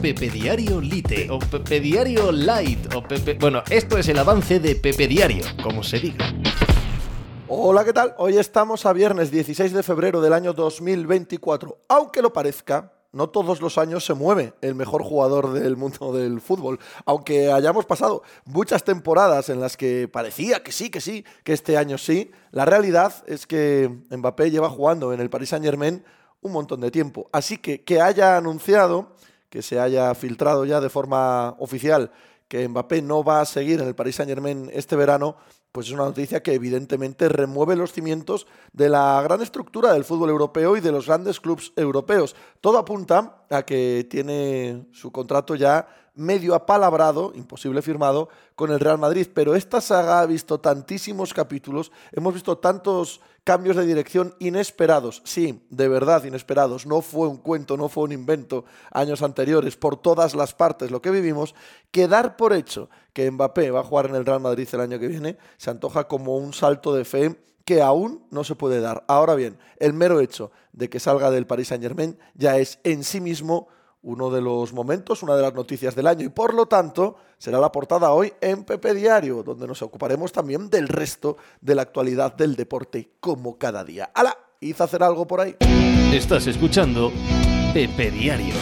Pepe Diario Lite o Pepe Diario Light o Pepe... Bueno, esto es el avance de Pepe Diario, como se diga. Hola, ¿qué tal? Hoy estamos a viernes 16 de febrero del año 2024. Aunque lo parezca, no todos los años se mueve el mejor jugador del mundo del fútbol. Aunque hayamos pasado muchas temporadas en las que parecía que sí, que sí, que este año sí, la realidad es que Mbappé lleva jugando en el Paris Saint Germain un montón de tiempo. Así que que haya anunciado, que se haya filtrado ya de forma oficial que Mbappé no va a seguir en el Paris Saint Germain este verano, pues es una noticia que evidentemente remueve los cimientos de la gran estructura del fútbol europeo y de los grandes clubes europeos. Todo apunta a que tiene su contrato ya medio apalabrado, imposible firmado, con el Real Madrid. Pero esta saga ha visto tantísimos capítulos, hemos visto tantos cambios de dirección inesperados, sí, de verdad inesperados, no fue un cuento, no fue un invento años anteriores, por todas las partes lo que vivimos, que dar por hecho que Mbappé va a jugar en el Real Madrid el año que viene se antoja como un salto de fe que aún no se puede dar. Ahora bien, el mero hecho de que salga del Paris Saint Germain ya es en sí mismo uno de los momentos, una de las noticias del año y por lo tanto será la portada hoy en Pepe Diario, donde nos ocuparemos también del resto de la actualidad del deporte como cada día. ¡Hala! ¿Hizo hacer algo por ahí? Estás escuchando Pepe Diario.